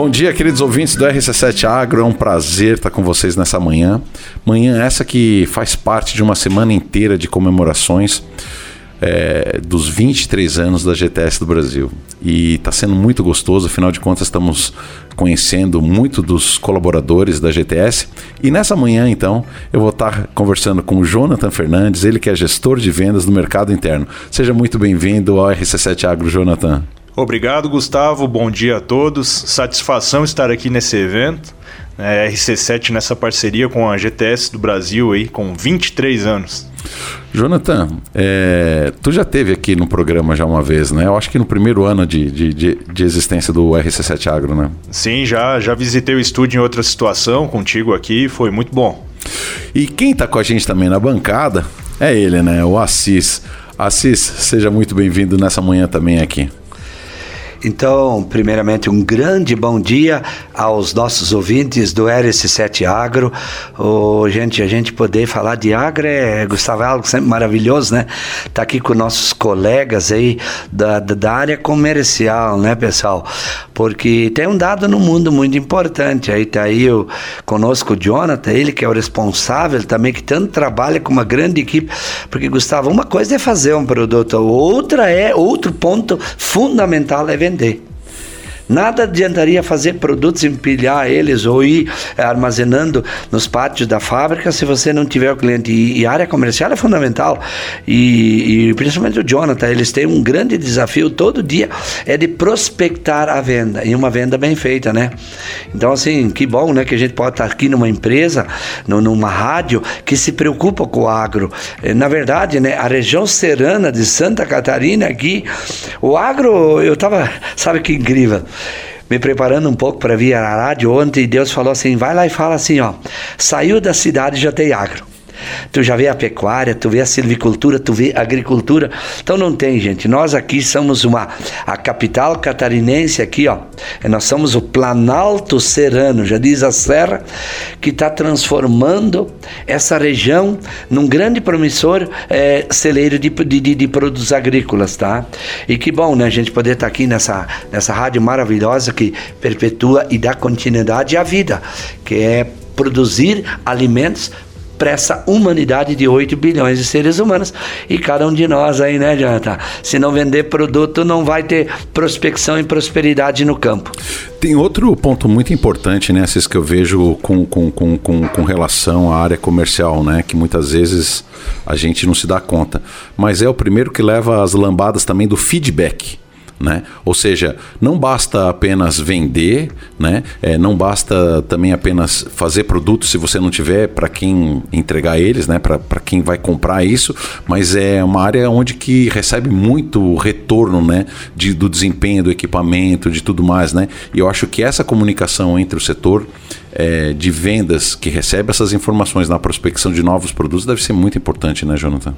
Bom dia, queridos ouvintes do RC7 Agro. É um prazer estar com vocês nessa manhã. Manhã essa que faz parte de uma semana inteira de comemorações é, dos 23 anos da GTS do Brasil. E está sendo muito gostoso, afinal de contas, estamos conhecendo muito dos colaboradores da GTS. E nessa manhã, então, eu vou estar conversando com o Jonathan Fernandes, ele que é gestor de vendas do mercado interno. Seja muito bem-vindo ao RC7 Agro, Jonathan. Obrigado, Gustavo. Bom dia a todos. Satisfação estar aqui nesse evento. É, RC7 nessa parceria com a GTS do Brasil aí, com 23 anos. Jonathan, é, tu já teve aqui no programa já uma vez, né? Eu acho que no primeiro ano de, de, de, de existência do RC7 Agro, né? Sim, já, já visitei o estúdio em outra situação contigo aqui, foi muito bom. E quem está com a gente também na bancada é ele, né? O Assis. Assis, seja muito bem-vindo nessa manhã também aqui. Então, primeiramente, um grande bom dia aos nossos ouvintes do RS7 Agro. Oh, gente, a gente poder falar de agro é, Gustavo, é algo sempre maravilhoso, né? Tá aqui com nossos colegas aí da, da área comercial, né, pessoal? Porque tem um dado no mundo muito importante. Aí tá aí o, conosco o Jonathan, ele que é o responsável também, que tanto trabalha com uma grande equipe. Porque, Gustavo, uma coisa é fazer um produto, outra é, outro ponto fundamental é vender vender. Nada adiantaria fazer produtos, empilhar eles ou ir armazenando nos pátios da fábrica se você não tiver o cliente. E, e área comercial é fundamental. E, e, principalmente o Jonathan, eles têm um grande desafio todo dia é de prospectar a venda e uma venda bem feita, né? Então, assim, que bom, né? Que a gente pode estar aqui numa empresa, no, numa rádio que se preocupa com o agro. Eh, na verdade, né? A região serrana de Santa Catarina aqui, o agro, eu tava, sabe que incrível me preparando um pouco para vir à rádio ontem, Deus falou assim: vai lá e fala assim, ó, saiu da cidade já tem agro. Tu já vê a pecuária, tu vê a silvicultura, tu vê a agricultura. Então não tem, gente. Nós aqui somos uma a capital catarinense aqui, ó. Nós somos o Planalto Serrano, já diz a serra, que está transformando essa região num grande promissor é, celeiro de, de, de, produtos agrícolas, tá? E que bom, né, a gente poder estar tá aqui nessa, nessa rádio maravilhosa que perpetua e dá continuidade à vida, que é produzir alimentos para essa humanidade de 8 bilhões de seres humanos. E cada um de nós aí, né, Jonathan? Se não vender produto, não vai ter prospecção e prosperidade no campo. Tem outro ponto muito importante, né, Cis, que eu vejo com, com, com, com, com relação à área comercial, né, que muitas vezes a gente não se dá conta. Mas é o primeiro que leva as lambadas também do feedback. Né? Ou seja, não basta apenas vender, né? É, não basta também apenas fazer produtos se você não tiver para quem entregar eles, né? para quem vai comprar isso, mas é uma área onde que recebe muito retorno né? De, do desempenho do equipamento, de tudo mais. Né? E eu acho que essa comunicação entre o setor é, de vendas que recebe essas informações na prospecção de novos produtos deve ser muito importante, né, Jonathan?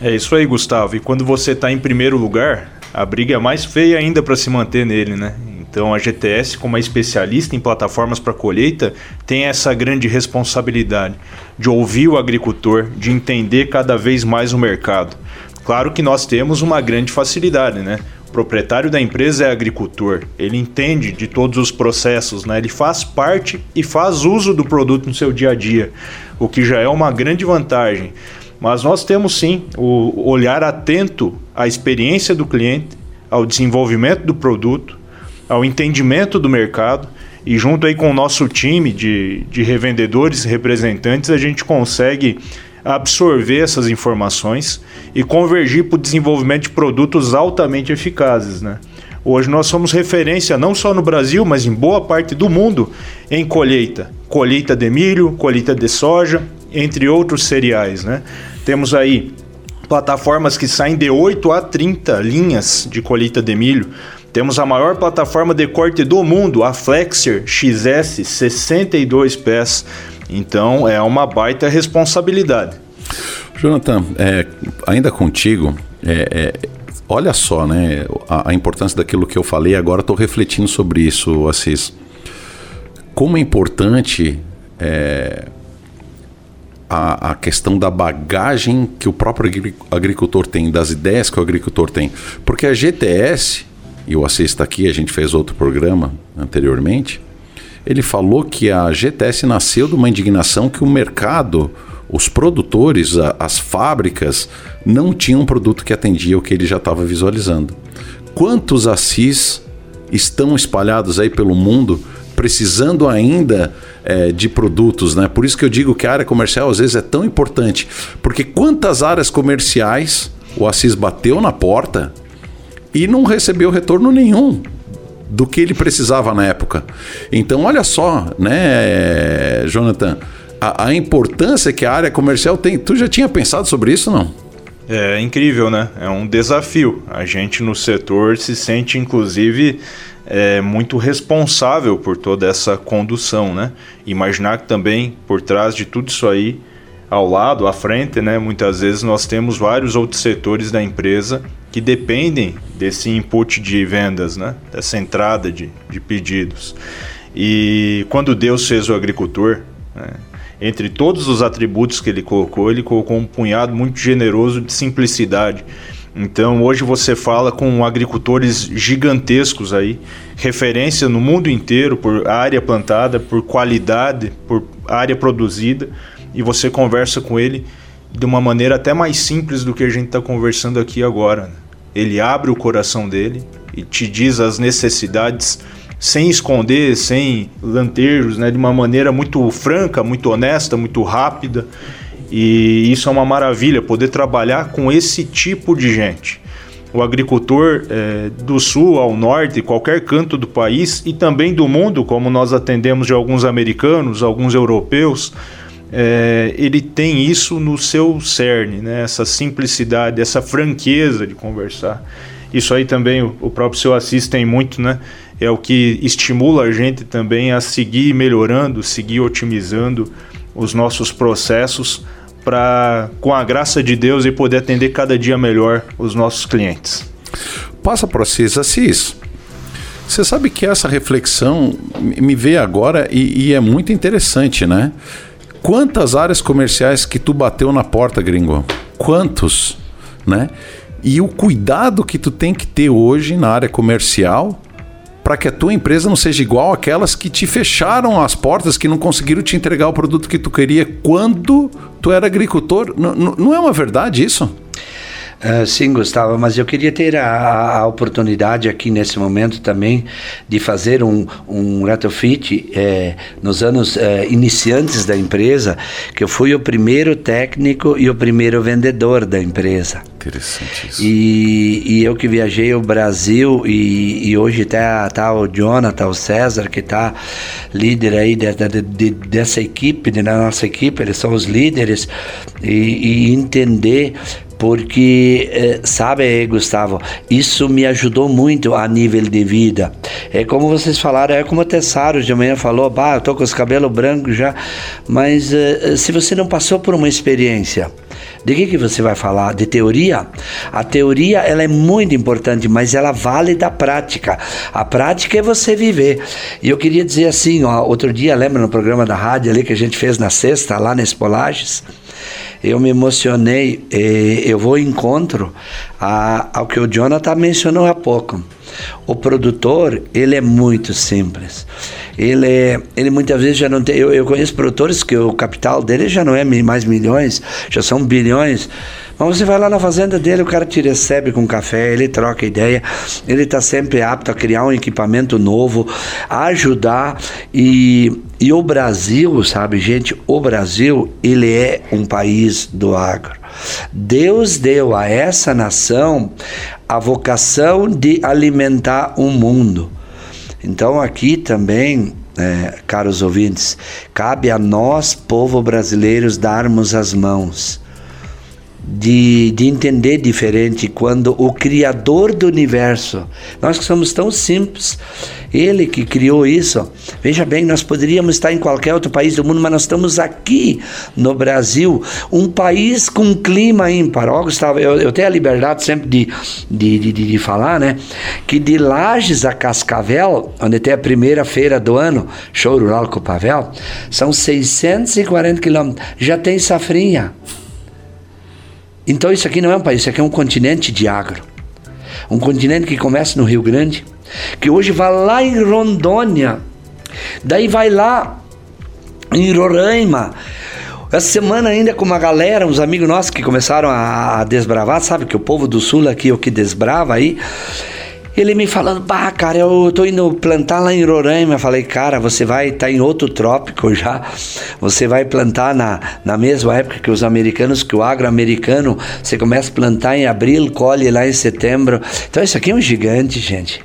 É isso aí, Gustavo. E quando você está em primeiro lugar, a briga é mais feia ainda para se manter nele, né? Então a GTS, como é especialista em plataformas para colheita, tem essa grande responsabilidade de ouvir o agricultor, de entender cada vez mais o mercado. Claro que nós temos uma grande facilidade, né? O proprietário da empresa é agricultor, ele entende de todos os processos, né? ele faz parte e faz uso do produto no seu dia a dia, o que já é uma grande vantagem. Mas nós temos sim o olhar atento à experiência do cliente, ao desenvolvimento do produto, ao entendimento do mercado e junto aí com o nosso time de, de revendedores e representantes a gente consegue absorver essas informações e convergir para o desenvolvimento de produtos altamente eficazes, né? Hoje nós somos referência não só no Brasil, mas em boa parte do mundo em colheita. Colheita de milho, colheita de soja, entre outros cereais. Né? Temos aí plataformas que saem de 8 a 30 linhas de colheita de milho. Temos a maior plataforma de corte do mundo, a Flexer XS, 62 pés. Então é uma baita responsabilidade. Jonathan, é, ainda contigo, é, é, olha só, né, a, a, importância daquilo que eu falei. Agora estou refletindo sobre isso, Assis. Como é importante é, a, a, questão da bagagem que o próprio agricultor tem, das ideias que o agricultor tem. Porque a GTS, e o Assis está aqui, a gente fez outro programa anteriormente, ele falou que a GTS nasceu de uma indignação que o mercado, os produtores, a, as fábricas, não tinham um produto que atendia o que ele já estava visualizando. Quantos Assis estão espalhados aí pelo mundo precisando ainda é, de produtos, né? Por isso que eu digo que a área comercial às vezes é tão importante, porque quantas áreas comerciais o Assis bateu na porta e não recebeu retorno nenhum do que ele precisava na época. Então, olha só, né, Jonathan, a, a importância que a área comercial tem. Tu já tinha pensado sobre isso, não? É incrível, né? É um desafio. A gente no setor se sente, inclusive, é, muito responsável por toda essa condução, né? Imaginar que também por trás de tudo isso aí, ao lado, à frente, né? Muitas vezes nós temos vários outros setores da empresa que dependem desse input de vendas, né? Dessa entrada de, de pedidos. E quando Deus fez o agricultor, né? Entre todos os atributos que ele colocou, ele colocou um punhado muito generoso de simplicidade então hoje você fala com agricultores gigantescos aí, referência no mundo inteiro por área plantada, por qualidade, por área produzida, e você conversa com ele de uma maneira até mais simples do que a gente está conversando aqui agora. Ele abre o coração dele e te diz as necessidades sem esconder, sem lantejos, né? de uma maneira muito franca, muito honesta, muito rápida. E isso é uma maravilha, poder trabalhar com esse tipo de gente. O agricultor é, do sul ao norte, qualquer canto do país e também do mundo, como nós atendemos de alguns americanos, alguns europeus, é, ele tem isso no seu cerne, né? essa simplicidade, essa franqueza de conversar. Isso aí também o, o próprio seu Assis tem muito, né? É o que estimula a gente também a seguir melhorando, seguir otimizando os nossos processos para, com a graça de Deus, e poder atender cada dia melhor os nossos clientes. Passa para vocês, Assis. Você sabe que essa reflexão me veio agora e, e, é muito interessante, né? Quantas áreas comerciais que tu bateu na porta, gringo? Quantos, né? E o cuidado que tu tem que ter hoje na área comercial para que a tua empresa não seja igual aquelas que te fecharam as portas, que não conseguiram te entregar o produto que tu queria quando tu era agricultor. N não é uma verdade isso? Uh, sim, Gustavo, mas eu queria ter a, a, oportunidade aqui nesse momento também de fazer um, um retrofit é, nos anos é, iniciantes da empresa, que eu fui o primeiro técnico e o primeiro vendedor da empresa. Interessante isso. E, e eu que viajei o Brasil e, e hoje está tá o Jonathan, o César, que está líder aí de, de, de, dessa equipe, da nossa equipe, eles são os líderes, e, e entender porque, eh, sabe, Gustavo, isso me ajudou muito a nível de vida. É como vocês falaram, é como o Tessaro de manhã falou, bah, eu tô com os cabelos brancos já, mas eh, se você não passou por uma experiência, de que, que você vai falar? De teoria? A teoria ela é muito importante, mas ela vale da prática. A prática é você viver. E eu queria dizer assim, ó, outro dia, lembra no programa da rádio ali que a gente fez na sexta, lá nas Polages? eu me emocionei. eu vou em encontro a, ao que o Jonathan mencionou há pouco. O produtor, ele é muito simples. Ele, ele muitas vezes já não tem. Eu, eu conheço produtores que o capital dele já não é mais milhões, já são bilhões. Mas você vai lá na fazenda dele, o cara te recebe com café, ele troca ideia, ele está sempre apto a criar um equipamento novo, a ajudar. E, e o Brasil, sabe, gente, o Brasil, ele é um país do agro. Deus deu a essa nação a vocação de alimentar o mundo. Então aqui também é, caros ouvintes, cabe a nós, povo brasileiros, darmos as mãos de, de entender diferente quando o Criador do universo, nós que somos tão simples, Ele que criou isso. Veja bem, nós poderíamos estar em qualquer outro país do mundo, mas nós estamos aqui no Brasil, um país com clima ímpar. Ó, Gustavo, eu, eu tenho a liberdade sempre de, de, de, de falar, né? Que de Lages a Cascavel, onde tem a primeira feira do ano, show rural Pavel, são 640 quilômetros. Já tem safrinha. Então isso aqui não é um país, isso aqui é um continente de agro. um continente que começa no Rio Grande, que hoje vai lá em Rondônia, daí vai lá em Roraima. Essa semana ainda com uma galera, uns amigos nossos que começaram a desbravar, sabe que o povo do sul aqui é o que desbrava aí. Ele me falando, bah, cara, eu tô indo plantar lá em Roraima. Eu falei, cara, você vai estar tá em outro trópico já. Você vai plantar na, na mesma época que os americanos, que o agro-americano, você começa a plantar em abril, colhe lá em setembro. Então isso aqui é um gigante, gente.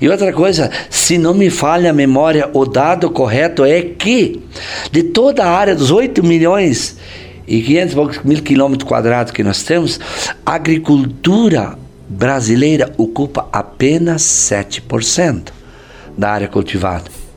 E outra coisa, se não me falha a memória, o dado correto é que de toda a área dos 8 milhões e 500 mil quilômetros quadrados que nós temos, a agricultura brasileira ocupa apenas 7% da área cultivada.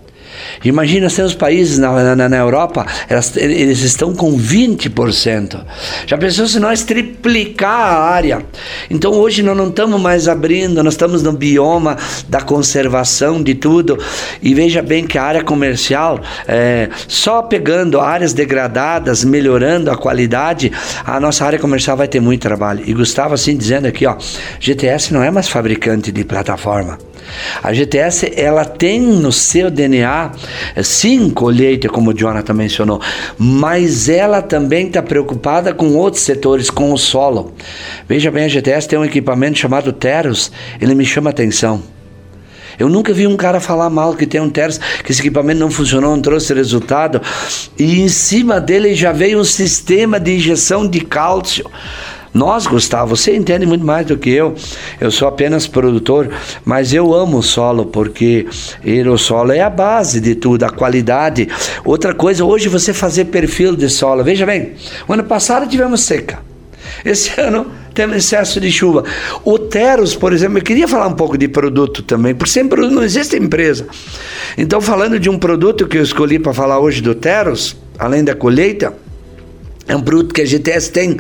Imagina se os países na, na, na Europa, elas, eles estão com 20%. Já pensou se nós triplicar a área? Então hoje nós não estamos mais abrindo, nós estamos no bioma da conservação de tudo. E veja bem que a área comercial, é, só pegando áreas degradadas, melhorando a qualidade, a nossa área comercial vai ter muito trabalho. E Gustavo assim dizendo aqui, ó, GTS não é mais fabricante de plataforma. A GTS ela tem no seu DNA sim colheita, como o Jonathan mencionou, mas ela também está preocupada com outros setores, com o solo. Veja bem, a GTS tem um equipamento chamado Teros, ele me chama atenção. Eu nunca vi um cara falar mal que tem um Teros, que esse equipamento não funcionou, não trouxe resultado. E em cima dele já veio um sistema de injeção de cálcio. Nós, Gustavo, você entende muito mais do que eu. Eu sou apenas produtor, mas eu amo o solo porque o solo é a base de tudo, a qualidade. Outra coisa, hoje você fazer perfil de solo. Veja bem, o ano passado tivemos seca. Esse ano temos excesso de chuva. O Teros, por exemplo, eu queria falar um pouco de produto também, porque sempre não existe empresa. Então, falando de um produto que eu escolhi para falar hoje do Teros, além da colheita, é um produto que a GTS tem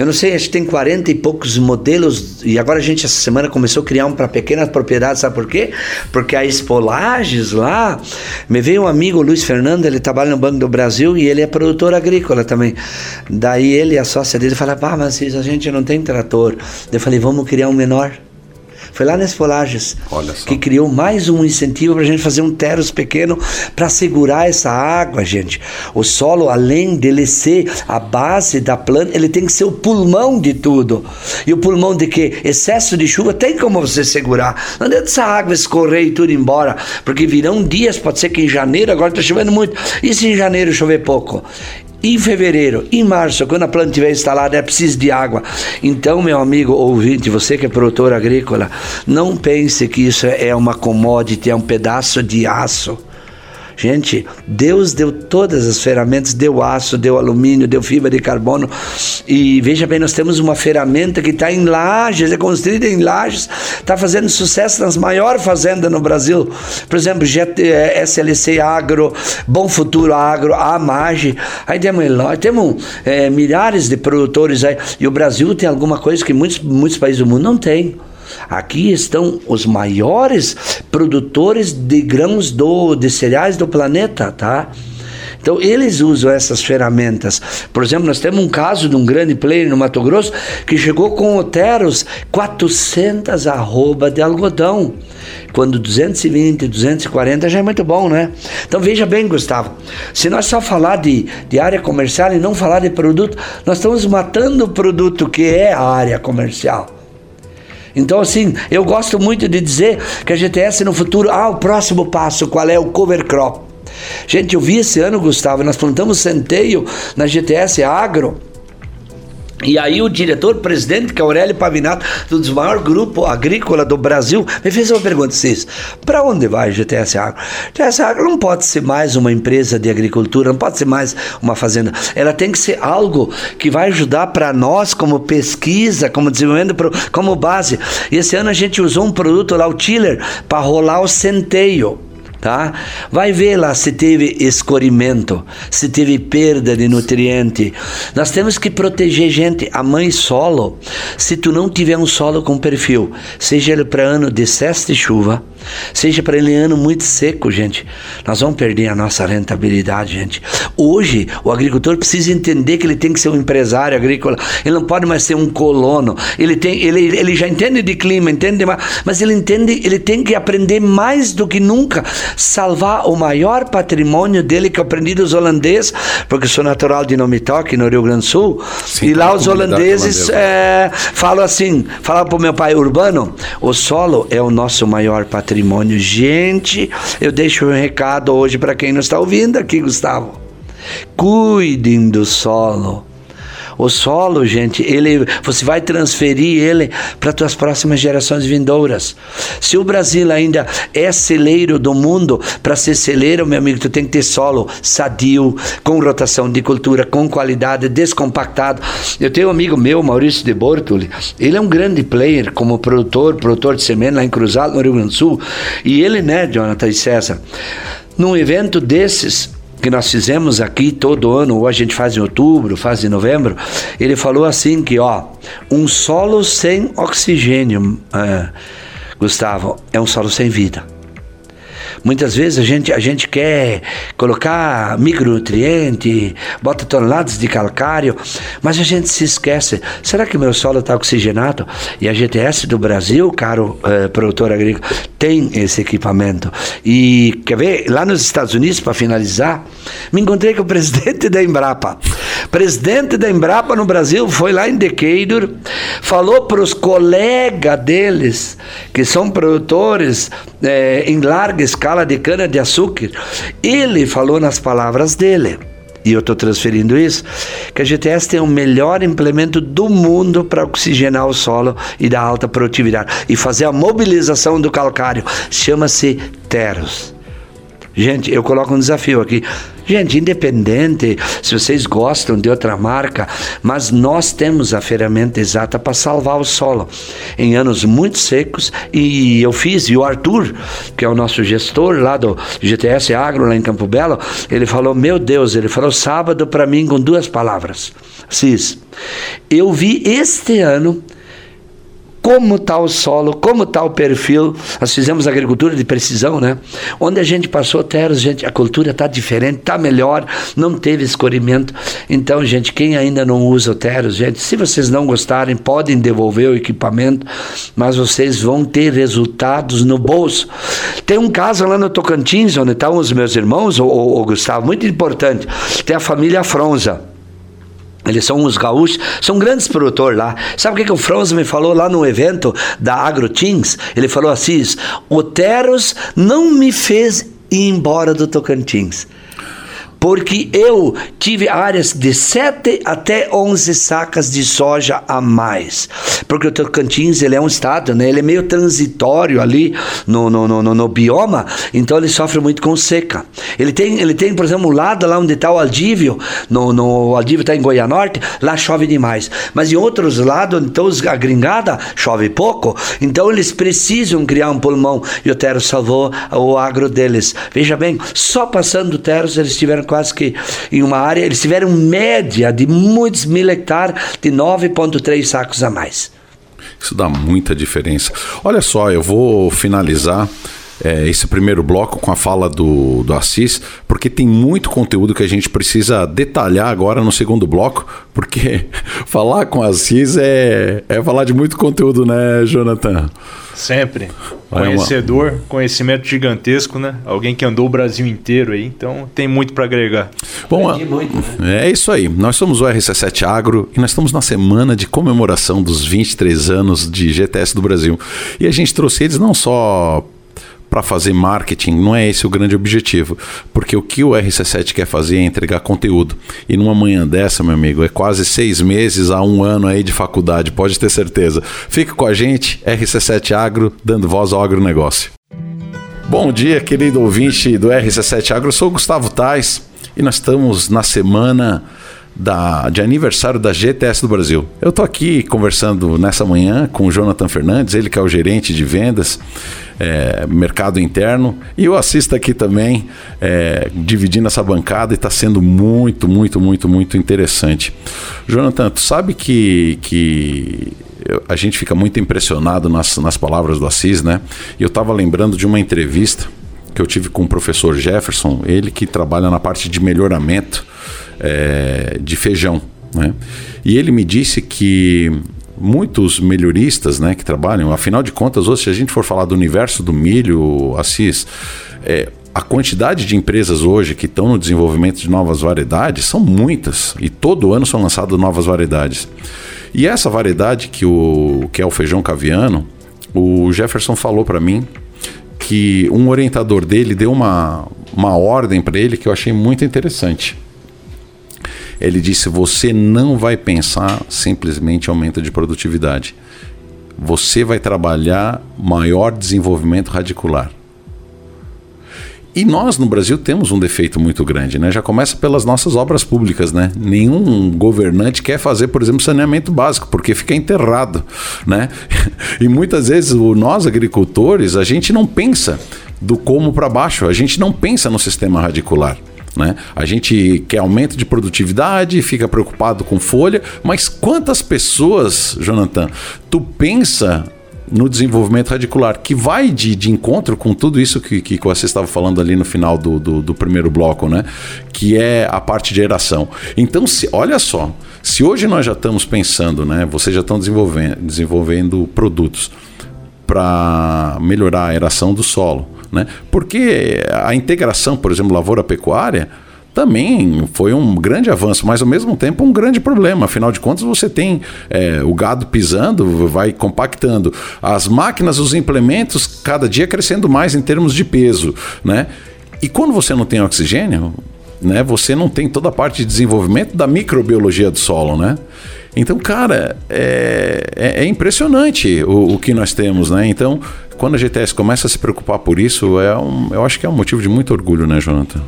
eu não sei, acho que tem 40 e poucos modelos. E agora a gente, essa semana, começou a criar um para pequenas propriedades. Sabe por quê? Porque a Espolages lá. Me veio um amigo, Luiz Fernando, ele trabalha no Banco do Brasil e ele é produtor agrícola também. Daí ele a sócia dele falaram: Ah, mas a gente não tem trator. Eu falei: Vamos criar um menor. Foi lá nas Folagens que criou mais um incentivo para a gente fazer um terros pequeno para segurar essa água, gente. O solo, além dele ser a base da planta, ele tem que ser o pulmão de tudo. E o pulmão de que? Excesso de chuva tem como você segurar. Não adianta essa água escorrer e tudo embora, porque virão dias, pode ser que em janeiro, agora está chovendo muito. E se em janeiro chover pouco? Em fevereiro, em março, quando a planta estiver instalada, é preciso de água. Então, meu amigo ouvinte, você que é produtor agrícola, não pense que isso é uma commodity, é um pedaço de aço. Gente, Deus deu todas as ferramentas, deu aço, deu alumínio, deu fibra de carbono. E veja bem, nós temos uma ferramenta que está em lajes, é construída em lajes, está fazendo sucesso nas maiores fazendas no Brasil. Por exemplo, SLC Agro, Bom Futuro Agro, Amage. Aí temos, temos é, milhares de produtores aí. E o Brasil tem alguma coisa que muitos, muitos países do mundo não têm. Aqui estão os maiores produtores de grãos do, de cereais do planeta, tá? Então, eles usam essas ferramentas. Por exemplo, nós temos um caso de um grande player no Mato Grosso que chegou com oteros 400 arroba de algodão. Quando 220, 240 já é muito bom, né? Então, veja bem, Gustavo. Se nós só falar de, de área comercial e não falar de produto, nós estamos matando o produto que é a área comercial. Então, assim, eu gosto muito de dizer que a GTS no futuro, ah, o próximo passo, qual é o cover crop? Gente, eu vi esse ano, Gustavo, nós plantamos centeio na GTS Agro e aí o diretor, presidente, que é Aurélio Pavinato, do maior grupo agrícola do Brasil, me fez uma pergunta, Cis, para onde vai a GTS Agro? GTS Agro não pode ser mais uma empresa de agricultura, não pode ser mais uma fazenda. Ela tem que ser algo que vai ajudar para nós como pesquisa, como desenvolvimento, como base. E esse ano a gente usou um produto lá, o Tiller, para rolar o centeio tá? Vai ver lá se teve escorrimento, se teve perda de nutriente. Nós temos que proteger gente, a mãe solo. Se tu não tiver um solo com perfil, seja ele para ano de excesso de chuva, seja para ele ano muito seco, gente, nós vamos perder a nossa rentabilidade, gente. Hoje, o agricultor precisa entender que ele tem que ser um empresário agrícola, ele não pode mais ser um colono. Ele, tem, ele, ele já entende de clima, entende, mas ele entende, ele tem que aprender mais do que nunca, salvar o maior patrimônio dele que eu aprendi dos holandeses, porque sou natural de Nomitoque, no Rio Grande do Sul, Sim, e lá os holandeses é, falam assim, falam para o meu pai urbano, o solo é o nosso maior patrimônio. Gente, eu deixo um recado hoje para quem não está ouvindo aqui, Gustavo. Cuidem do solo. O solo, gente, ele, você vai transferir ele para as próximas gerações vindouras. Se o Brasil ainda é celeiro do mundo, para ser celeiro, meu amigo, tu tem que ter solo sadio, com rotação de cultura, com qualidade, descompactado. Eu tenho um amigo meu, Maurício de Bortoli, ele é um grande player como produtor, produtor de semente lá em Cruzado, no Rio Grande do Sul. E ele, né, Jonathan e César, num evento desses, que nós fizemos aqui todo ano, ou a gente faz em outubro, faz em novembro, ele falou assim que, ó, um solo sem oxigênio, é, Gustavo, é um solo sem vida. Muitas vezes a gente, a gente quer colocar micronutriente, bota toneladas de calcário, mas a gente se esquece. Será que meu solo está oxigenado? E a GTS do Brasil, caro eh, produtor agrícola, tem esse equipamento. E quer ver? Lá nos Estados Unidos, para finalizar, me encontrei com o presidente da Embrapa. Presidente da Embrapa no Brasil foi lá em Decatur, falou para os colegas deles, que são produtores eh, em larga escala, escala de cana-de-açúcar, ele falou nas palavras dele, e eu estou transferindo isso, que a GTS tem o melhor implemento do mundo para oxigenar o solo e dar alta produtividade e fazer a mobilização do calcário. Chama-se Teros. Gente, eu coloco um desafio aqui. Gente, independente se vocês gostam de outra marca, mas nós temos a ferramenta exata para salvar o solo em anos muito secos. E eu fiz, e o Arthur, que é o nosso gestor lá do GTS Agro, lá em Campo Belo, ele falou: Meu Deus, ele falou sábado para mim com duas palavras. Cis, eu vi este ano como está o solo, como está o perfil. Nós fizemos agricultura de precisão, né? Onde a gente passou terras, gente, a cultura está diferente, está melhor, não teve escorrimento. Então, gente, quem ainda não usa o Teros, gente, se vocês não gostarem, podem devolver o equipamento, mas vocês vão ter resultados no bolso. Tem um caso lá no Tocantins, onde estão os meus irmãos, o, o, o Gustavo, muito importante. Tem a família Fronza. Eles são uns gaúchos, são grandes produtores lá. Sabe o que, que o Franz me falou lá no evento da AgroTeams? Ele falou assim: o Teros não me fez ir embora do Tocantins porque eu tive áreas de 7 até 11 sacas de soja a mais. Porque o Tocantins ele é um estado, né? ele é meio transitório ali no, no, no, no bioma, então ele sofre muito com seca. Ele tem, ele tem por exemplo, um lado lá onde está o Aldívio, no, no o Aldívio está em Goiânia Norte, lá chove demais. Mas em outros lados, estão a gringada, chove pouco, então eles precisam criar um pulmão. E o Teros salvou o agro deles. Veja bem, só passando o Teros eles tiveram quase que em uma área, eles tiveram média de muitos mil hectares de 9,3 sacos a mais. Isso dá muita diferença. Olha só, eu vou finalizar é, esse primeiro bloco com a fala do, do Assis, porque tem muito conteúdo que a gente precisa detalhar agora no segundo bloco, porque falar com Assis é, é falar de muito conteúdo, né, Jonathan? Sempre. Conhecedor, conhecimento gigantesco, né? Alguém que andou o Brasil inteiro aí, então tem muito para agregar. Bom, muito, né? é isso aí. Nós somos o RC7 Agro e nós estamos na semana de comemoração dos 23 anos de GTS do Brasil. E a gente trouxe eles não só para fazer marketing, não é esse o grande objetivo. Porque o que o RC7 quer fazer é entregar conteúdo. E numa manhã dessa, meu amigo, é quase seis meses a um ano aí de faculdade, pode ter certeza. Fique com a gente, RC7 Agro, dando voz ao agronegócio. Bom dia, querido ouvinte do RC7 Agro. Eu sou o Gustavo Tais e nós estamos na semana da, de aniversário da GTS do Brasil. Eu estou aqui conversando nessa manhã com o Jonathan Fernandes, ele que é o gerente de vendas é, mercado interno. E eu assisto aqui também, é, dividindo essa bancada, e está sendo muito, muito, muito, muito interessante. Jonathan, tu sabe que, que a gente fica muito impressionado nas, nas palavras do Assis, né? Eu estava lembrando de uma entrevista que eu tive com o professor Jefferson, ele que trabalha na parte de melhoramento é, de feijão. Né? E ele me disse que muitos melhoristas né, que trabalham, afinal de contas, hoje, se a gente for falar do universo do milho, Assis, é, a quantidade de empresas hoje que estão no desenvolvimento de novas variedades são muitas e todo ano são lançadas novas variedades. E essa variedade que, o, que é o feijão caviano, o Jefferson falou para mim que um orientador dele deu uma, uma ordem para ele que eu achei muito interessante. Ele disse: você não vai pensar simplesmente aumento de produtividade. Você vai trabalhar maior desenvolvimento radicular. E nós no Brasil temos um defeito muito grande, né? Já começa pelas nossas obras públicas, né? Nenhum governante quer fazer, por exemplo, saneamento básico, porque fica enterrado, né? E muitas vezes nós agricultores, a gente não pensa do como para baixo, a gente não pensa no sistema radicular. Né? A gente quer aumento de produtividade, fica preocupado com folha, mas quantas pessoas, Jonathan, tu pensa no desenvolvimento radicular, que vai de, de encontro com tudo isso que, que você estava falando ali no final do, do, do, primeiro bloco, né? Que é a parte de eração. Então, se, olha só, se hoje nós já estamos pensando, né? Vocês já estão desenvolvendo, desenvolvendo produtos para melhorar a eração do solo né? Porque a integração, por exemplo, lavoura-pecuária, também foi um grande avanço, mas ao mesmo tempo um grande problema. Afinal de contas, você tem é, o gado pisando, vai compactando. As máquinas, os implementos, cada dia crescendo mais em termos de peso. Né? E quando você não tem oxigênio, né, você não tem toda a parte de desenvolvimento da microbiologia do solo. Né? Então, cara, é, é, é impressionante o, o, que nós temos. Né? Então, quando a GTS começa a se preocupar por isso, é um, eu acho que é um motivo de muito orgulho, né, Jonathan?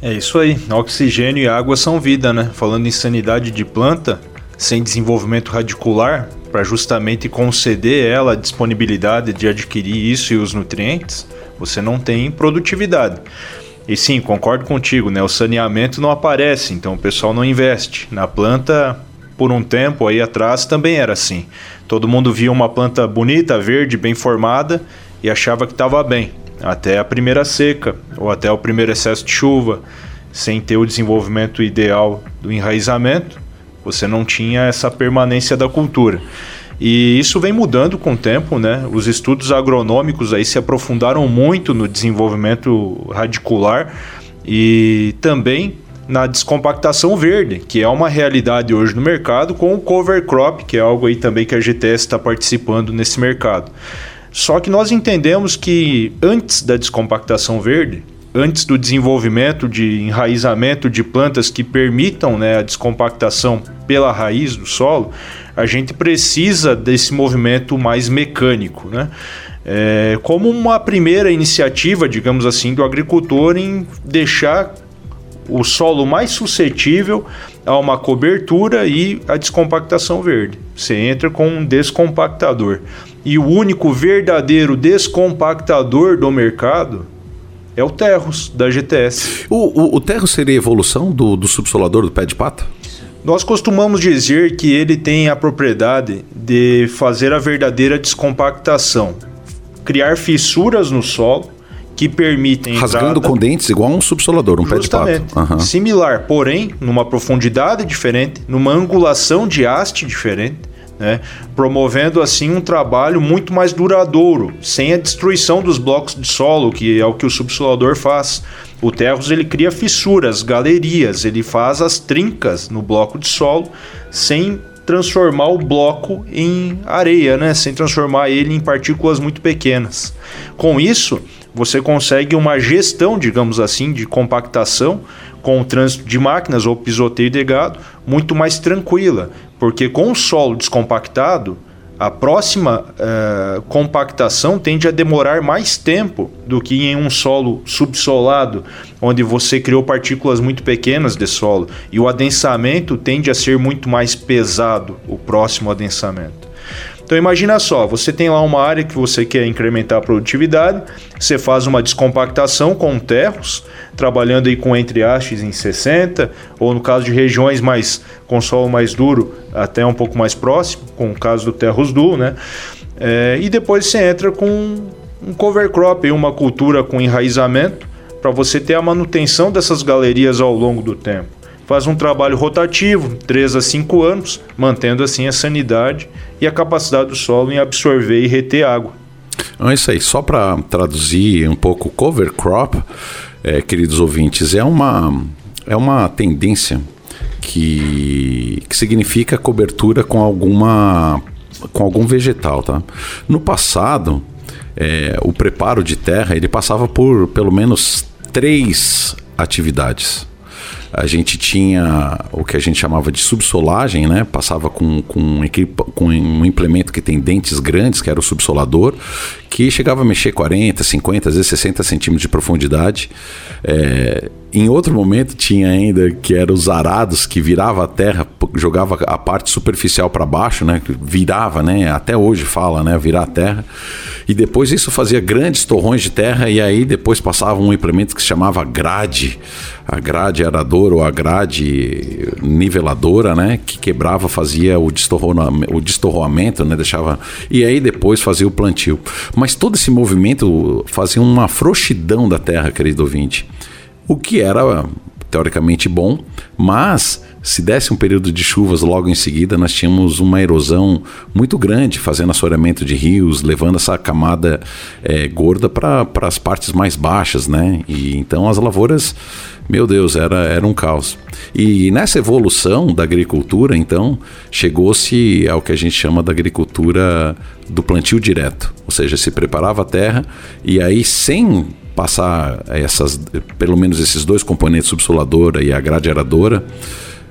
É isso aí. Oxigênio e água são vida, né? Falando em sanidade de planta, sem desenvolvimento radicular, para justamente conceder ela a disponibilidade de adquirir isso e os nutrientes, você não tem produtividade. E sim, concordo contigo, né? O saneamento não aparece, então o pessoal não investe. Na planta, por um tempo aí atrás, também era assim. Todo mundo via uma planta bonita, verde, bem formada e achava que estava bem, até a primeira seca ou até o primeiro excesso de chuva, sem ter o desenvolvimento ideal do enraizamento, você não tinha essa permanência da cultura. E isso vem mudando com o tempo, né? Os estudos agronômicos aí se aprofundaram muito no desenvolvimento radicular e também na descompactação verde, que é uma realidade hoje no mercado, com o cover crop, que é algo aí também que a GTS está participando nesse mercado. Só que nós entendemos que antes da descompactação verde, antes do desenvolvimento de enraizamento de plantas que permitam né, a descompactação pela raiz do solo, a gente precisa desse movimento mais mecânico, né? É, como uma primeira iniciativa, digamos assim, do agricultor em deixar o solo mais suscetível a uma cobertura e a descompactação verde. Você entra com um descompactador. E o único verdadeiro descompactador do mercado é o Terros, da GTS. O, o, o Terros seria a evolução do, do subsolador do pé de pata? Nós costumamos dizer que ele tem a propriedade de fazer a verdadeira descompactação, criar fissuras no solo que permitem rasgando entrada, com dentes igual um subsolador, um pé de pato. Uhum. Similar, porém, numa profundidade diferente, numa angulação de haste diferente, né? promovendo assim um trabalho muito mais duradouro, sem a destruição dos blocos de solo, que é o que o subsolador faz. O Terros ele cria fissuras, galerias, ele faz as trincas no bloco de solo sem transformar o bloco em areia, né? sem transformar ele em partículas muito pequenas. Com isso, você consegue uma gestão, digamos assim, de compactação com o trânsito de máquinas ou pisoteio de gado muito mais tranquila, porque com o solo descompactado, a próxima uh, compactação tende a demorar mais tempo do que em um solo subsolado, onde você criou partículas muito pequenas de solo, e o adensamento tende a ser muito mais pesado, o próximo adensamento. Então imagina só, você tem lá uma área que você quer incrementar a produtividade, você faz uma descompactação com terros, trabalhando aí com entre hastes em 60, ou no caso de regiões mais com solo mais duro, até um pouco mais próximo, com o caso do terros duo, né? É, e depois você entra com um cover crop, uma cultura com enraizamento, para você ter a manutenção dessas galerias ao longo do tempo. Faz um trabalho rotativo, 3 a 5 anos, mantendo assim a sanidade e a capacidade do solo em absorver e reter água. Então é isso aí. Só para traduzir um pouco, cover crop, é, queridos ouvintes, é uma, é uma tendência que, que significa cobertura com alguma com algum vegetal, tá? No passado, é, o preparo de terra ele passava por pelo menos três atividades. A gente tinha o que a gente chamava de subsolagem, né? Passava com, com, com um implemento que tem dentes grandes, que era o subsolador, que chegava a mexer 40, 50, às vezes 60 centímetros de profundidade. É, em outro momento tinha ainda que eram os arados que virava a terra, jogava a parte superficial para baixo, né? Virava, né? Até hoje fala, né? Virar a terra. E depois isso fazia grandes torrões de terra e aí depois passava um implemento que se chamava grade, a grade aradora ou a grade niveladora, né? Que quebrava, fazia o, o destorroamento, né? Deixava e aí depois fazia o plantio. Mas todo esse movimento fazia uma frouxidão da terra, querido ouvinte o que era teoricamente bom, mas se desse um período de chuvas logo em seguida, nós tínhamos uma erosão muito grande, fazendo assoreamento de rios, levando essa camada é, gorda para as partes mais baixas, né? E então as lavouras, meu Deus, era, era um caos. E nessa evolução da agricultura, então, chegou-se ao que a gente chama da agricultura do plantio direto, ou seja, se preparava a terra e aí sem passar essas, pelo menos esses dois componentes, subsoladora e a grade aradora,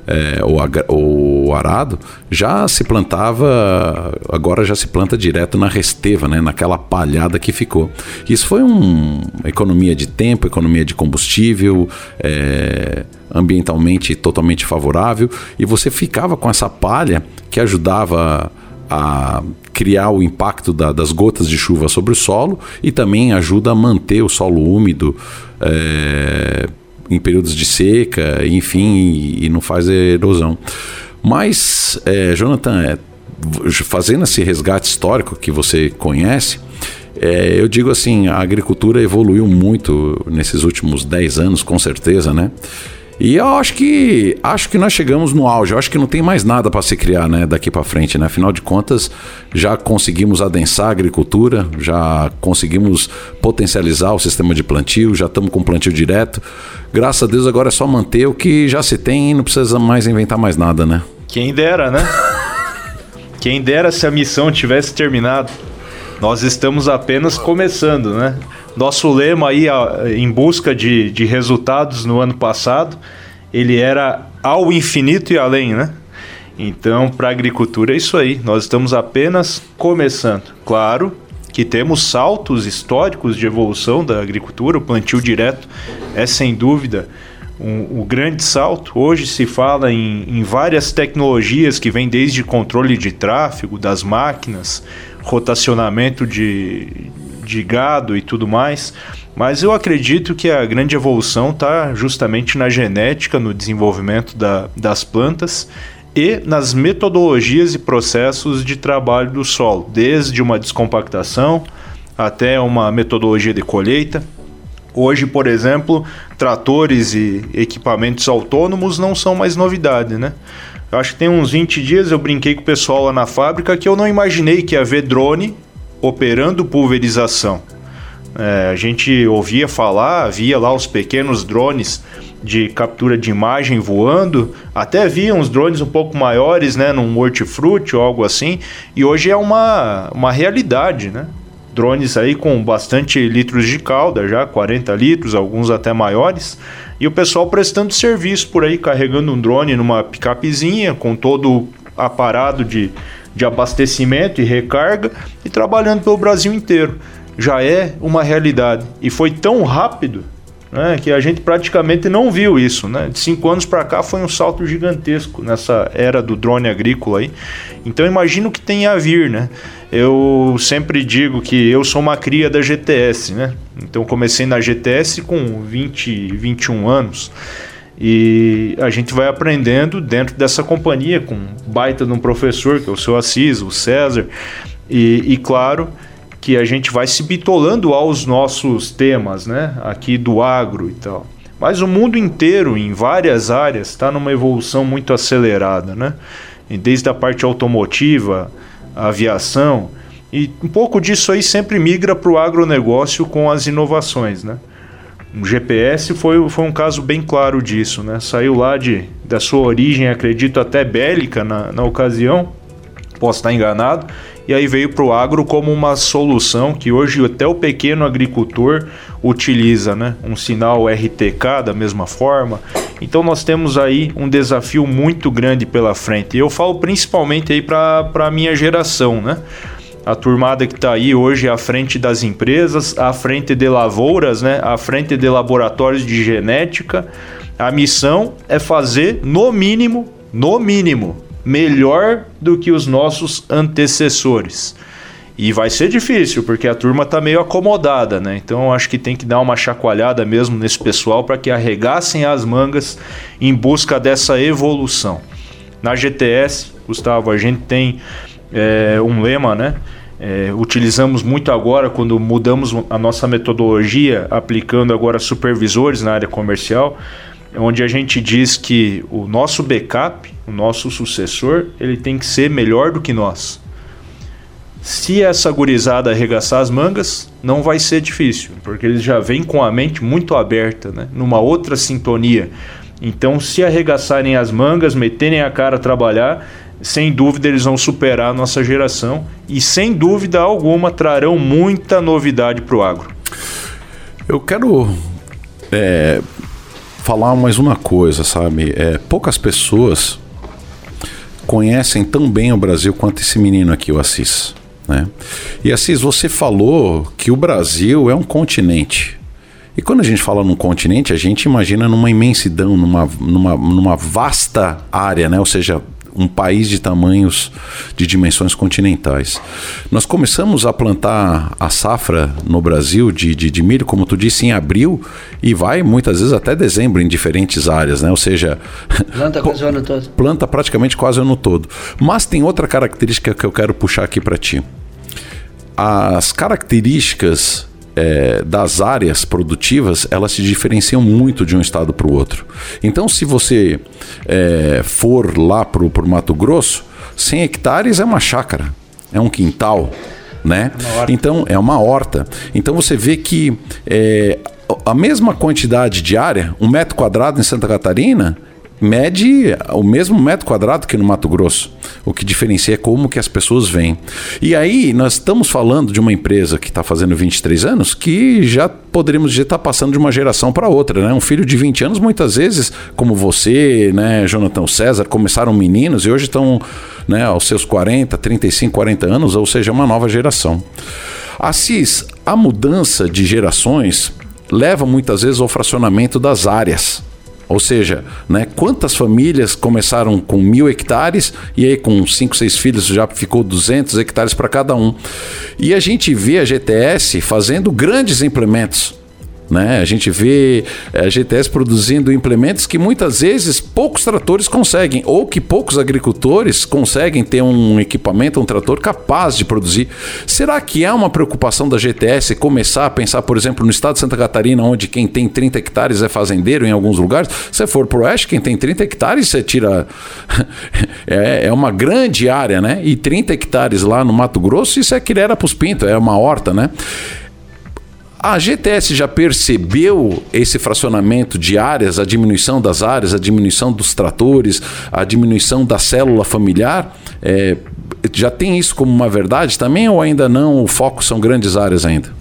é, ou, a, o arado, já se plantava, agora já se planta direto na resteva, né, naquela palhada que ficou. Isso foi uma economia de tempo, economia de combustível, é, ambientalmente totalmente favorável, e você ficava com essa palha que ajudava a criar o impacto da, das gotas de chuva sobre o solo e também ajuda a manter o solo úmido é, em períodos de seca, enfim, e, e não faz erosão. Mas, é, Jonathan, é, fazendo esse resgate histórico que você conhece, é, eu digo assim, a agricultura evoluiu muito nesses últimos 10 anos, com certeza, né? E eu acho que acho que nós chegamos no auge. Eu acho que não tem mais nada para se criar, né, daqui para frente, né? Afinal de contas, já conseguimos adensar a agricultura, já conseguimos potencializar o sistema de plantio, já estamos com plantio direto. Graças a Deus agora é só manter o que já se tem e não precisa mais inventar mais nada, né? Quem dera, né? Quem dera se a missão tivesse terminado. Nós estamos apenas começando, né? Nosso lema aí, em busca de, de resultados no ano passado, ele era ao infinito e além, né? Então, para a agricultura é isso aí. Nós estamos apenas começando. Claro que temos saltos históricos de evolução da agricultura. O plantio direto é sem dúvida um, um grande salto. Hoje se fala em, em várias tecnologias que vêm desde controle de tráfego das máquinas, rotacionamento de, de gado e tudo mais. Mas eu acredito que a grande evolução está justamente na genética, no desenvolvimento da, das plantas e nas metodologias e processos de trabalho do solo, desde uma descompactação até uma metodologia de colheita. Hoje, por exemplo, tratores e equipamentos autônomos não são mais novidade, né? Eu acho que tem uns 20 dias eu brinquei com o pessoal lá na fábrica que eu não imaginei que ia haver drone operando pulverização. É, a gente ouvia falar, via lá os pequenos drones de captura de imagem voando, até via uns drones um pouco maiores, né, num hortifruti ou algo assim, e hoje é uma, uma realidade, né? Drones aí com bastante litros de calda, já 40 litros, alguns até maiores, e o pessoal prestando serviço por aí, carregando um drone numa picapezinha com todo o aparado de de abastecimento e recarga e trabalhando pelo Brasil inteiro. Já é uma realidade. E foi tão rápido né, que a gente praticamente não viu isso. Né? De cinco anos para cá foi um salto gigantesco nessa era do drone agrícola. Aí. Então imagino que tem a vir. Né? Eu sempre digo que eu sou uma cria da GTS. Né? Então comecei na GTS com 20, 21 anos. E a gente vai aprendendo dentro dessa companhia com baita de um professor, que é o seu Assis, o César, e, e claro que a gente vai se bitolando aos nossos temas, né? Aqui do agro e tal. Mas o mundo inteiro, em várias áreas, está numa evolução muito acelerada, né? E desde a parte automotiva, a aviação, e um pouco disso aí sempre migra para o agronegócio com as inovações, né? O GPS foi, foi um caso bem claro disso, né? Saiu lá de, da sua origem, acredito, até bélica na, na ocasião, posso estar enganado, e aí veio para o agro como uma solução que hoje até o pequeno agricultor utiliza, né? Um sinal RTK da mesma forma. Então nós temos aí um desafio muito grande pela frente. E eu falo principalmente aí para a minha geração, né? A turmada que está aí hoje à frente das empresas, à frente de lavouras, né? à frente de laboratórios de genética. A missão é fazer, no mínimo, no mínimo, melhor do que os nossos antecessores. E vai ser difícil, porque a turma está meio acomodada, né? Então acho que tem que dar uma chacoalhada mesmo nesse pessoal para que arregassem as mangas em busca dessa evolução. Na GTS, Gustavo, a gente tem é, um lema, né? É, utilizamos muito agora quando mudamos a nossa metodologia, aplicando agora supervisores na área comercial onde a gente diz que o nosso backup, o nosso sucessor, ele tem que ser melhor do que nós. Se essa gurizada arregaçar as mangas, não vai ser difícil, porque eles já vêm com a mente muito aberta, né? numa outra sintonia. Então, se arregaçarem as mangas, meterem a cara a trabalhar, sem dúvida eles vão superar a nossa geração e, sem dúvida alguma, trarão muita novidade para o agro. Eu quero é, falar mais uma coisa, sabe? É, poucas pessoas conhecem tão bem o Brasil quanto esse menino aqui, o Assis. Né? E Assis, você falou que o Brasil é um continente. E quando a gente fala num continente, a gente imagina numa imensidão, numa, numa, numa vasta área, né? Ou seja, um país de tamanhos, de dimensões continentais. Nós começamos a plantar a safra no Brasil de, de, de, milho, como tu disse, em abril e vai muitas vezes até dezembro em diferentes áreas, né? Ou seja, planta quase o ano todo. Planta praticamente quase o ano todo. Mas tem outra característica que eu quero puxar aqui para ti. As características é, das áreas produtivas elas se diferenciam muito de um estado para o outro. Então, se você é, for lá para o Mato Grosso, 100 hectares é uma chácara, é um quintal, né? Então é uma horta. Então você vê que é, a mesma quantidade de área, um metro quadrado em Santa Catarina mede o mesmo metro quadrado que no Mato Grosso. O que diferencia é como que as pessoas veem. E aí nós estamos falando de uma empresa que está fazendo 23 anos que já poderíamos dizer está passando de uma geração para outra. Né? Um filho de 20 anos, muitas vezes, como você, né, Jonathan César, começaram meninos e hoje estão né, aos seus 40, 35, 40 anos, ou seja, uma nova geração. Assis, a mudança de gerações leva muitas vezes ao fracionamento das áreas. Ou seja, né, quantas famílias começaram com mil hectares e aí com cinco, seis filhos já ficou 200 hectares para cada um. E a gente vê a GTS fazendo grandes implementos né? A gente vê a GTS produzindo implementos que muitas vezes poucos tratores conseguem, ou que poucos agricultores conseguem ter um equipamento, um trator capaz de produzir. Será que é uma preocupação da GTS começar a pensar, por exemplo, no estado de Santa Catarina, onde quem tem 30 hectares é fazendeiro em alguns lugares? Se for para o oeste, quem tem 30 hectares, você tira. é, é uma grande área, né? E 30 hectares lá no Mato Grosso, isso é que era para os pintos, é uma horta, né? A GTS já percebeu esse fracionamento de áreas, a diminuição das áreas, a diminuição dos tratores, a diminuição da célula familiar? É, já tem isso como uma verdade também ou ainda não? O foco são grandes áreas ainda?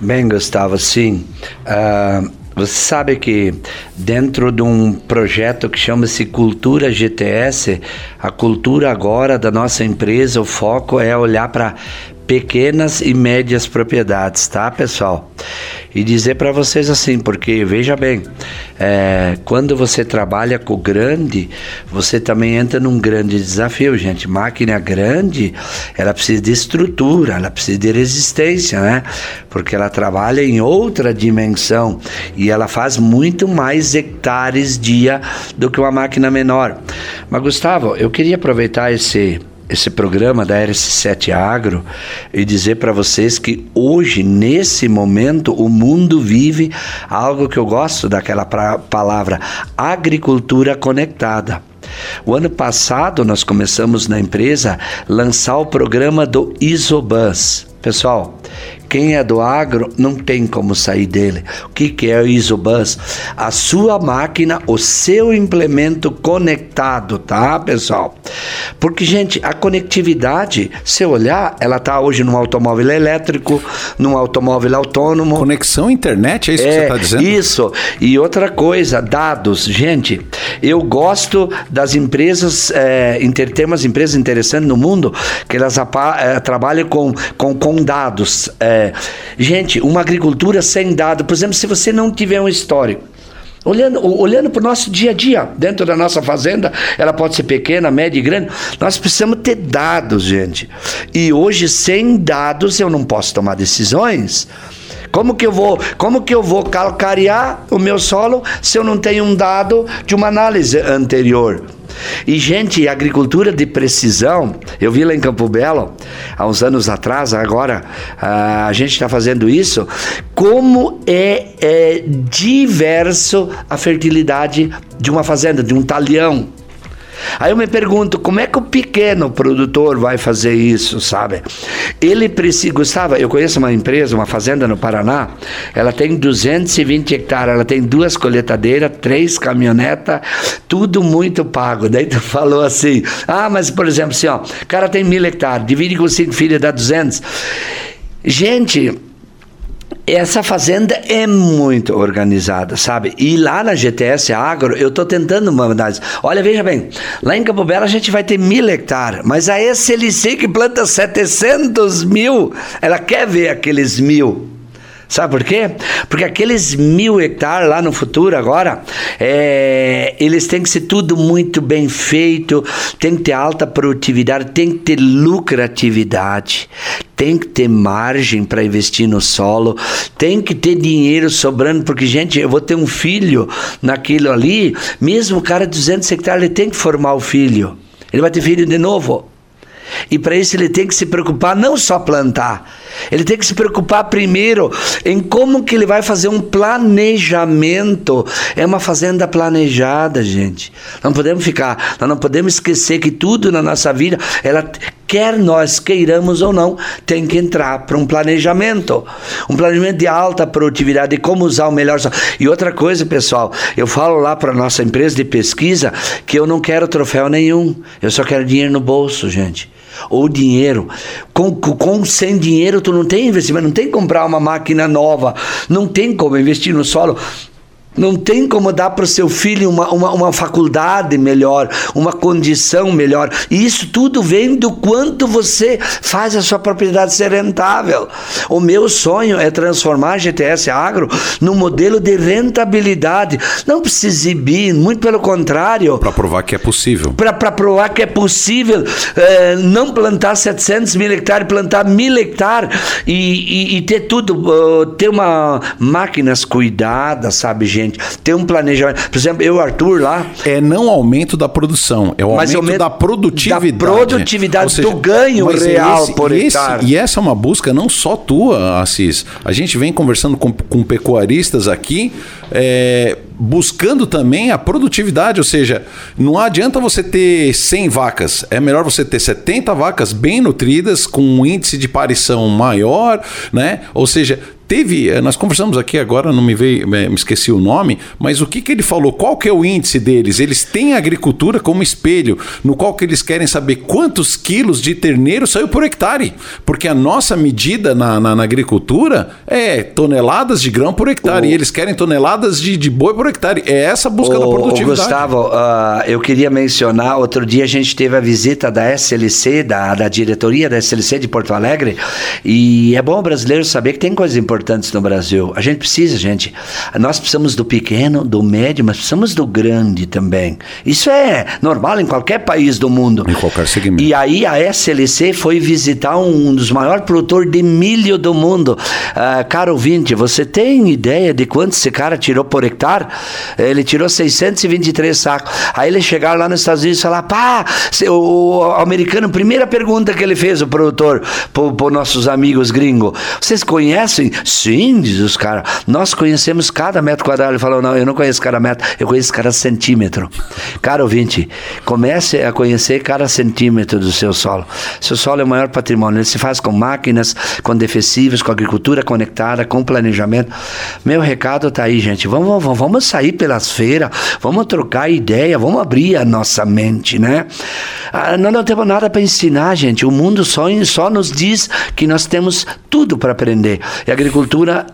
Bem, Gustavo, sim. Uh, você sabe que dentro de um projeto que chama-se Cultura GTS, a cultura agora da nossa empresa, o foco é olhar para pequenas e médias propriedades, tá, pessoal? E dizer para vocês assim, porque veja bem, é, quando você trabalha com grande, você também entra num grande desafio, gente. Máquina grande, ela precisa de estrutura, ela precisa de resistência, né? Porque ela trabalha em outra dimensão e ela faz muito mais hectares dia do que uma máquina menor. Mas Gustavo, eu queria aproveitar esse esse programa da RS7 Agro e dizer para vocês que hoje, nesse momento, o mundo vive algo que eu gosto daquela pra, palavra agricultura conectada. O ano passado nós começamos na empresa lançar o programa do Isobus. Pessoal, quem é do agro não tem como sair dele. O que, que é o Isobus? A sua máquina, o seu implemento conectado, tá, pessoal? Porque, gente, a conectividade, se olhar, ela está hoje num automóvel elétrico, num automóvel autônomo. Conexão internet, é isso é, que você está dizendo? Isso. E outra coisa, dados. Gente, eu gosto das empresas, é, tem umas empresas interessantes no mundo que elas é, trabalham com, com, com dados. É, é, gente, uma agricultura sem dado, por exemplo, se você não tiver um histórico, Olhando, olhando para o nosso dia a dia, dentro da nossa fazenda, ela pode ser pequena, média e grande. Nós precisamos ter dados, gente. E hoje, sem dados, eu não posso tomar decisões. Como que eu vou, como que eu vou calcarear o meu solo se eu não tenho um dado de uma análise anterior? E, gente, agricultura de precisão, eu vi lá em Campo Belo, há uns anos atrás, agora a gente está fazendo isso, como é, é diverso a fertilidade de uma fazenda, de um talhão. Aí eu me pergunto, como é que o pequeno produtor vai fazer isso, sabe? Ele precisa, Gustavo, eu conheço uma empresa, uma fazenda no Paraná, ela tem 220 hectares, ela tem duas colheitadeiras, três caminhonetas, tudo muito pago. Daí tu falou assim, ah, mas por exemplo, assim, ó, o cara tem mil hectares, divide com cinco filhos, dá 200. Gente, essa fazenda é muito organizada, sabe? E lá na GTS Agro, eu estou tentando uma verdade. Olha, veja bem, lá em Campo Belo a gente vai ter mil hectares, mas a SLC que planta 700 mil, ela quer ver aqueles mil. Sabe por quê? Porque aqueles mil hectares lá no futuro agora, é, eles têm que ser tudo muito bem feito, tem que ter alta produtividade, tem que ter lucratividade, tem que ter margem para investir no solo, tem que ter dinheiro sobrando, porque, gente, eu vou ter um filho naquilo ali, mesmo o cara de 200 hectares, ele tem que formar o filho. Ele vai ter filho de novo. E para isso ele tem que se preocupar não só plantar, ele tem que se preocupar primeiro em como que ele vai fazer um planejamento. É uma fazenda planejada, gente. Não podemos ficar, nós não podemos esquecer que tudo na nossa vida, ela quer nós queiramos ou não, tem que entrar para um planejamento. Um planejamento de alta produtividade, de como usar o melhor. E outra coisa, pessoal, eu falo lá para nossa empresa de pesquisa que eu não quero troféu nenhum. Eu só quero dinheiro no bolso, gente ou dinheiro. Com, com sem dinheiro tu não tem investimento, não tem comprar uma máquina nova, não tem como investir no solo. Não tem como dar para o seu filho uma, uma, uma, faculdade melhor, uma condição melhor. E isso tudo vem do quanto você faz a sua propriedade ser rentável. O meu sonho é transformar a GTS Agro num modelo de rentabilidade. Não precisa exibir, muito pelo contrário. Para provar que é possível. Para provar que é possível é, não plantar 700 mil hectares, plantar mil hectares e, e, e ter tudo, uh, ter uma máquinas cuidadas, sabe, gente? Gente. Tem um planejamento. Por exemplo, eu Arthur lá. É não aumento da produção, é o aumento, aumento da produtividade. Da produtividade seja, do ganho real esse, por esse, E essa é uma busca não só tua, Assis. A gente vem conversando com, com pecuaristas aqui. É, buscando também a produtividade, ou seja, não adianta você ter 100 vacas, é melhor você ter 70 vacas bem nutridas, com um índice de parição maior, né? Ou seja, teve, eh, nós conversamos aqui agora, não me veio, me esqueci o nome, mas o que, que ele falou? Qual que é o índice deles? Eles têm a agricultura como espelho, no qual que eles querem saber quantos quilos de terneiro saiu por hectare, porque a nossa medida na, na, na agricultura é toneladas de grão por hectare, o... e eles querem toneladas de, de boi por hectare. É essa a busca o, da produtividade. Gustavo, uh, eu queria mencionar, outro dia a gente teve a visita da SLC, da, da diretoria da SLC de Porto Alegre, e é bom o brasileiro saber que tem coisas importantes no Brasil. A gente precisa, gente. Nós precisamos do pequeno, do médio, mas precisamos do grande também. Isso é normal em qualquer país do mundo. Em qualquer segmento. E aí a SLC foi visitar um dos maiores produtores de milho do mundo. Uh, caro ouvinte, você tem ideia de quanto esse cara tirou por hectare? Ele tirou 623 sacos. Aí eles chegaram lá nos Estados Unidos e falaram: pá, o americano, primeira pergunta que ele fez, o produtor, para nossos amigos gringos: vocês conhecem? Sim, diz os caras. Nós conhecemos cada metro quadrado. Ele falou: não, eu não conheço cada metro, eu conheço cada centímetro. Caro ouvinte, comece a conhecer cada centímetro do seu solo. Seu solo é o maior patrimônio. Ele se faz com máquinas, com defensivos, com agricultura conectada, com planejamento. Meu recado está aí, gente. Vamos, vamos, vamos sair pelas feiras, vamos trocar ideia, vamos abrir a nossa mente, né? Ah, nós não temos nada para ensinar, gente. O mundo só, só nos diz que nós temos tudo para aprender. E a agricultura,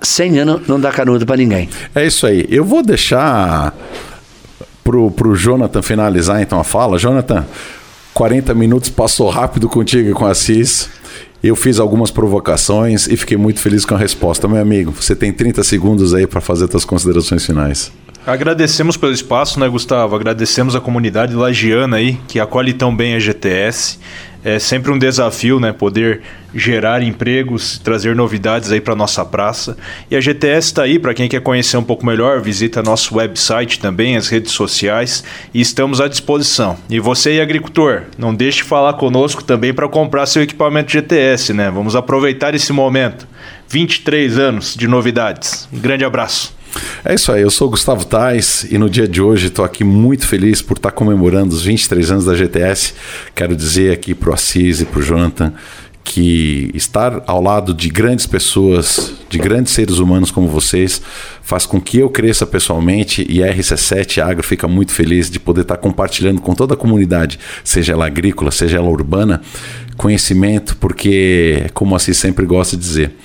100 anos, não dá canudo para ninguém. É isso aí. Eu vou deixar pro, pro Jonathan finalizar então a fala. Jonathan, 40 minutos passou rápido contigo e com a Assis. Eu fiz algumas provocações e fiquei muito feliz com a resposta. Meu amigo, você tem 30 segundos aí para fazer suas considerações finais. Agradecemos pelo espaço, né, Gustavo? Agradecemos a comunidade lagiana aí, que acolhe tão bem a GTS. É sempre um desafio, né, poder gerar empregos, trazer novidades aí para nossa praça. E a GTS está aí para quem quer conhecer um pouco melhor, visita nosso website também, as redes sociais e estamos à disposição. E você aí, agricultor, não deixe de falar conosco também para comprar seu equipamento GTS, né? Vamos aproveitar esse momento. 23 anos de novidades. Um grande abraço. É isso aí, eu sou Gustavo Tais e no dia de hoje estou aqui muito feliz por estar comemorando os 23 anos da GTS. Quero dizer aqui para o Assis e para o Jonathan que estar ao lado de grandes pessoas, de grandes seres humanos como vocês, faz com que eu cresça pessoalmente e a RC7 Agro fica muito feliz de poder estar compartilhando com toda a comunidade, seja ela agrícola, seja ela urbana, conhecimento, porque, como assim sempre gosta de dizer,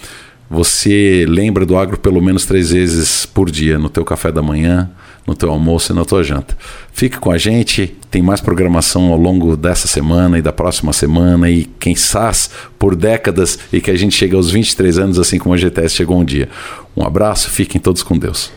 você lembra do agro pelo menos três vezes por dia, no teu café da manhã, no teu almoço e na tua janta. Fique com a gente, tem mais programação ao longo dessa semana e da próxima semana e quem sabe por décadas e que a gente chega aos 23 anos assim como a GTS chegou um dia. Um abraço, fiquem todos com Deus.